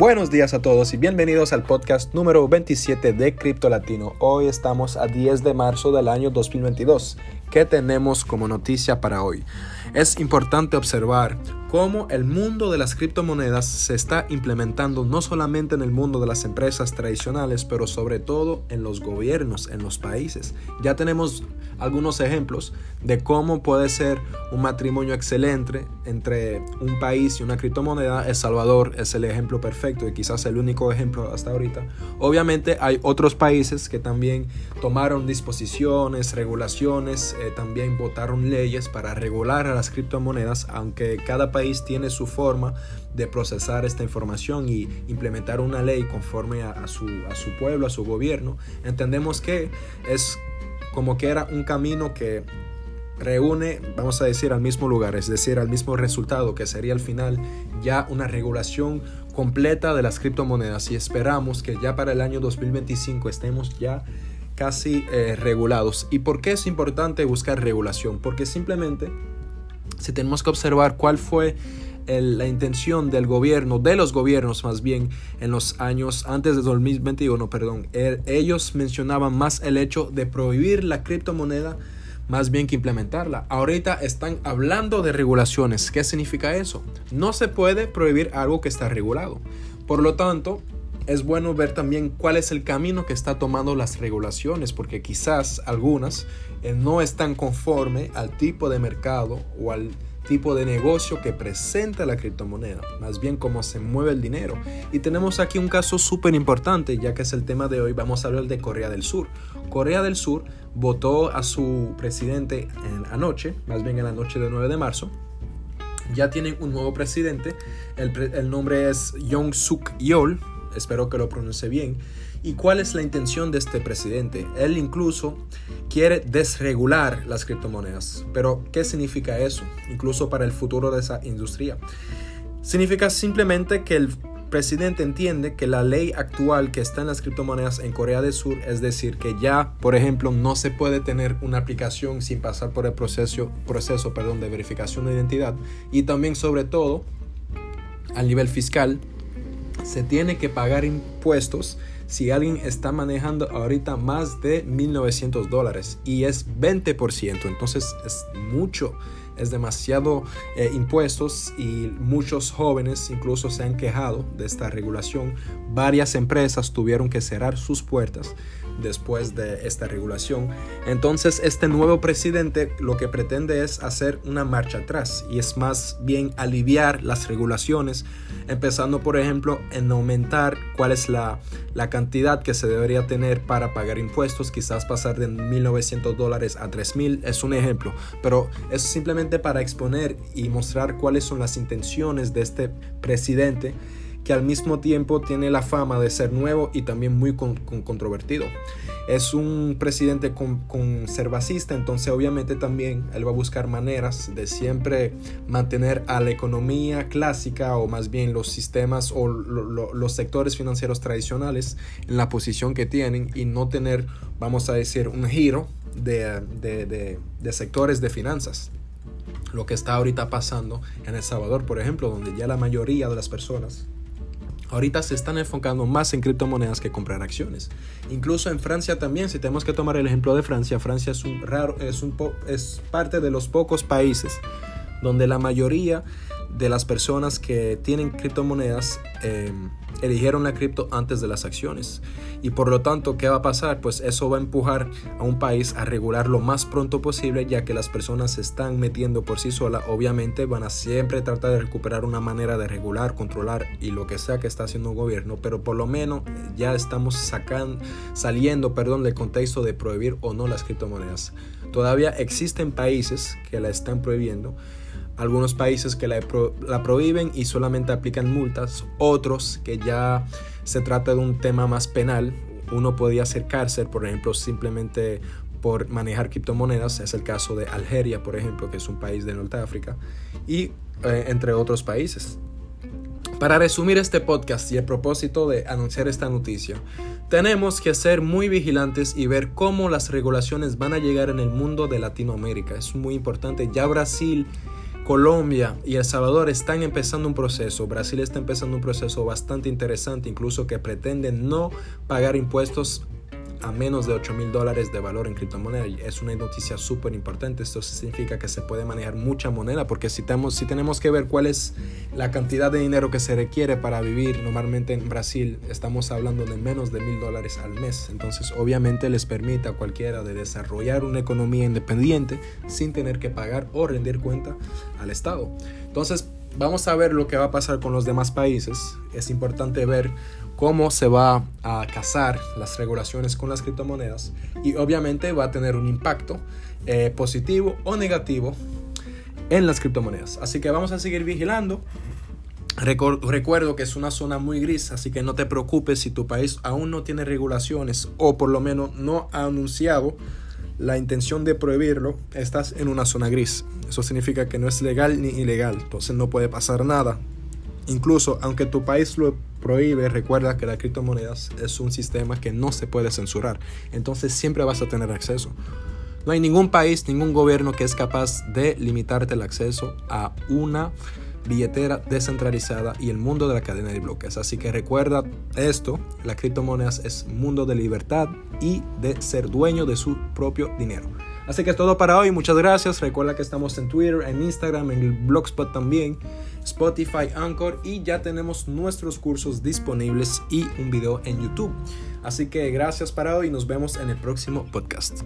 Buenos días a todos y bienvenidos al podcast número 27 de Cripto Latino. Hoy estamos a 10 de marzo del año 2022. ¿Qué tenemos como noticia para hoy? Es importante observar cómo el mundo de las criptomonedas se está implementando no solamente en el mundo de las empresas tradicionales, pero sobre todo en los gobiernos, en los países. Ya tenemos algunos ejemplos de cómo puede ser un matrimonio excelente entre un país y una criptomoneda. El Salvador es el ejemplo perfecto y quizás el único ejemplo hasta ahorita. Obviamente hay otros países que también tomaron disposiciones, regulaciones, eh, también votaron leyes para regular a las criptomonedas, aunque cada país país tiene su forma de procesar esta información y implementar una ley conforme a, su, pueblo, a su gobierno, entendemos que es como que era un camino que reúne, vamos a decir, al mismo lugar, es decir, al mismo resultado, que sería al final ya una regulación completa de las criptomonedas y esperamos que ya para el año 2025 estemos ya casi eh, regulados. ¿Y por qué es importante buscar regulación? Porque simplemente si tenemos que observar cuál fue la intención del gobierno, de los gobiernos más bien, en los años antes de 2021, perdón, er, ellos mencionaban más el hecho de prohibir la criptomoneda más bien que implementarla. Ahorita están hablando de regulaciones. ¿Qué significa eso? No se puede prohibir algo que está regulado. Por lo tanto, es bueno ver también cuál es el camino que está tomando las regulaciones, porque quizás algunas eh, no están conforme al tipo de mercado o al tipo de negocio que presenta la criptomoneda, más bien cómo se mueve el dinero. Y tenemos aquí un caso súper importante, ya que es el tema de hoy, vamos a hablar de Corea del Sur. Corea del Sur votó a su presidente en anoche, más bien en la noche del 9 de marzo, ya tienen un nuevo presidente. El, nombre es Young Suk Yeol espero que lo pronuncie bien. ¿Y cuál es la intención de este presidente? Él incluso quiere desregular las criptomonedas. Pero, ¿qué significa eso? Incluso para el futuro de esa industria. Significa simplemente que el presidente entiende que la ley actual que está en las criptomonedas en Corea del Sur, es decir, que ya, por ejemplo, no se puede tener una aplicación sin pasar por el proceso, proceso perdón, de verificación de identidad y también sobre todo a nivel fiscal se tiene que pagar impuestos si alguien está manejando ahorita más de 1.900 dólares y es 20%, entonces es mucho, es demasiado eh, impuestos y muchos jóvenes incluso se han quejado de esta regulación. Varias empresas tuvieron que cerrar sus puertas después de esta regulación. Entonces este nuevo presidente lo que pretende es hacer una marcha atrás y es más bien aliviar las regulaciones, empezando por ejemplo en aumentar cuál es la, la cantidad que se debería tener para pagar impuestos, quizás pasar de 1.900 dólares a 3.000 es un ejemplo, pero es simplemente para exponer y mostrar cuáles son las intenciones de este presidente que al mismo tiempo tiene la fama de ser nuevo y también muy controvertido. Es un presidente conservacista, entonces obviamente también él va a buscar maneras de siempre mantener a la economía clásica o más bien los sistemas o los sectores financieros tradicionales en la posición que tienen y no tener, vamos a decir, un giro de, de sectores de finanzas lo que está ahorita pasando en El Salvador, por ejemplo, donde ya la mayoría de las personas ahorita se están enfocando más en criptomonedas que comprar acciones. Incluso en Francia también, si tenemos que tomar el ejemplo de Francia, Francia es, un raro, es, un es parte de los pocos países donde la mayoría de las personas que tienen criptomonedas eh, eligieron la cripto antes de las acciones. Y por lo tanto, ¿qué va a pasar? Pues eso va a empujar a un país a regular lo más pronto posible, ya que las personas se están metiendo por sí solas. Obviamente van a siempre tratar de recuperar una manera de regular, controlar y lo que sea que está haciendo el gobierno, pero por lo menos ya estamos sacando, saliendo perdón, del contexto de prohibir o no las criptomonedas. Todavía existen países que la están prohibiendo algunos países que la, prohíben y solamente aplican multas, otros que ya se trata de un tema más penal, uno podría ser cárcel, por ejemplo, simplemente por manejar criptomonedas, es el caso de Algeria, por ejemplo, que es un país de Norte África, y eh, entre otros países. Para resumir este podcast y el propósito de anunciar esta noticia, tenemos que ser muy vigilantes y ver cómo las regulaciones van a llegar en el mundo de Latinoamérica. Es muy importante. Ya Brasil Colombia y El Salvador están empezando un proceso, Brasil está empezando un proceso bastante interesante, incluso que pretende no pagar impuestos a menos de 8 mil dólares de valor en criptomoneda. Es una noticia súper importante. Esto significa que se puede manejar mucha moneda porque si tenemos, si tenemos que ver cuál es la cantidad de dinero que se requiere para vivir normalmente en Brasil, estamos hablando de menos de mil dólares al mes. Entonces obviamente les permite a cualquiera de desarrollar una economía independiente sin tener que pagar o rendir cuenta al Estado. Entonces vamos a ver lo que va a pasar con los demás países. Es importante ver cómo se va a casar las regulaciones con las criptomonedas y obviamente va a tener un impacto eh, positivo o negativo en las criptomonedas. Así que vamos a seguir vigilando. Recuerdo que es una zona muy gris, así que no te preocupes si tu país aún no tiene regulaciones o por lo menos no ha anunciado la intención de prohibirlo, estás en una zona gris. Eso significa que no es legal ni ilegal, entonces no puede pasar nada. Incluso aunque tu país lo prohíbe, recuerda que las criptomonedas es un sistema que no se puede censurar. Entonces siempre vas a tener acceso. No hay ningún país, ningún gobierno que es capaz de limitarte el acceso a una billetera descentralizada y el mundo de la cadena de bloques. Así que recuerda esto, las criptomonedas es mundo de libertad y de ser dueño de su propio dinero. Así que es todo para hoy, muchas gracias. Recuerda que estamos en Twitter, en Instagram, en el Blogspot también, Spotify, Anchor y ya tenemos nuestros cursos disponibles y un video en YouTube. Así que gracias para hoy y nos vemos en el próximo podcast.